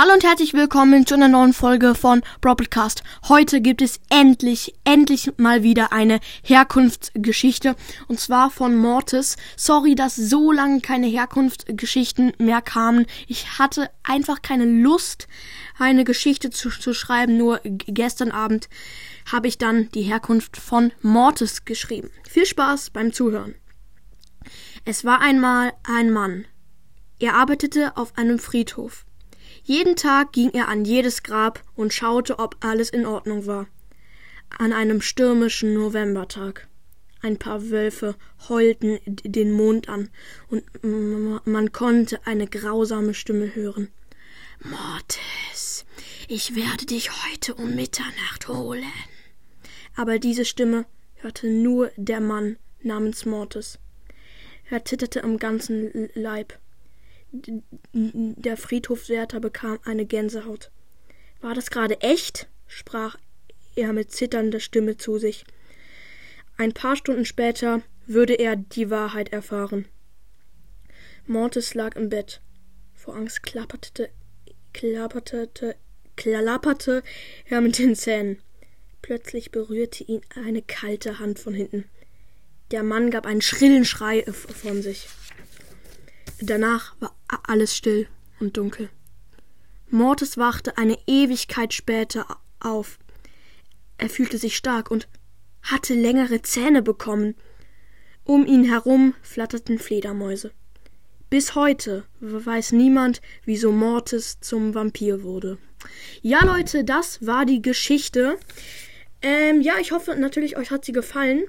Hallo und herzlich willkommen zu einer neuen Folge von Broadcast. Heute gibt es endlich, endlich mal wieder eine Herkunftsgeschichte und zwar von Mortis. Sorry, dass so lange keine Herkunftsgeschichten mehr kamen. Ich hatte einfach keine Lust, eine Geschichte zu, zu schreiben. Nur gestern Abend habe ich dann die Herkunft von Mortis geschrieben. Viel Spaß beim Zuhören. Es war einmal ein Mann. Er arbeitete auf einem Friedhof. Jeden Tag ging er an jedes Grab und schaute, ob alles in Ordnung war. An einem stürmischen Novembertag. Ein paar Wölfe heulten den Mond an, und man konnte eine grausame Stimme hören. Mortis, ich werde dich heute um Mitternacht holen. Aber diese Stimme hörte nur der Mann namens Mortis. Er zitterte am ganzen Leib. Der Friedhofswärter bekam eine Gänsehaut. War das gerade echt? sprach er mit zitternder Stimme zu sich. Ein paar Stunden später würde er die Wahrheit erfahren. Mortis lag im Bett. Vor Angst klapperte, klapperte, klapperte er mit den Zähnen. Plötzlich berührte ihn eine kalte Hand von hinten. Der Mann gab einen schrillen Schrei von sich. Danach war alles still und dunkel. Mortis wachte eine Ewigkeit später auf. Er fühlte sich stark und hatte längere Zähne bekommen. Um ihn herum flatterten Fledermäuse. Bis heute weiß niemand, wieso Mortis zum Vampir wurde. Ja, Leute, das war die Geschichte. Ähm, ja, ich hoffe natürlich, euch hat sie gefallen.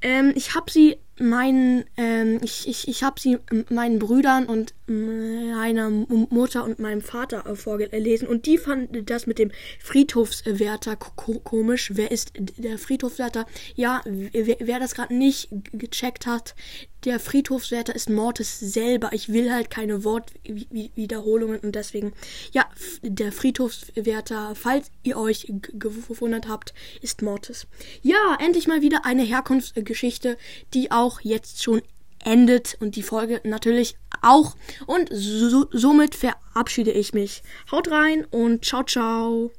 Ähm, ich habe sie meinen, ähm, ich, ich, ich habe sie meinen Brüdern und meiner Mutter und meinem Vater äh, vorgelesen und die fanden das mit dem Friedhofswärter komisch. Wer ist der Friedhofswärter? Ja, wer, wer das gerade nicht gecheckt hat, der Friedhofswärter ist Mortis selber. Ich will halt keine Wortwiederholungen und deswegen, ja, der Friedhofswärter, falls ihr euch gewundert habt, ist Mortis. Ja, endlich mal wieder eine Herkunftsgeschichte, die auch jetzt schon endet und die Folge natürlich auch. Und so, somit verabschiede ich mich. Haut rein und ciao, ciao.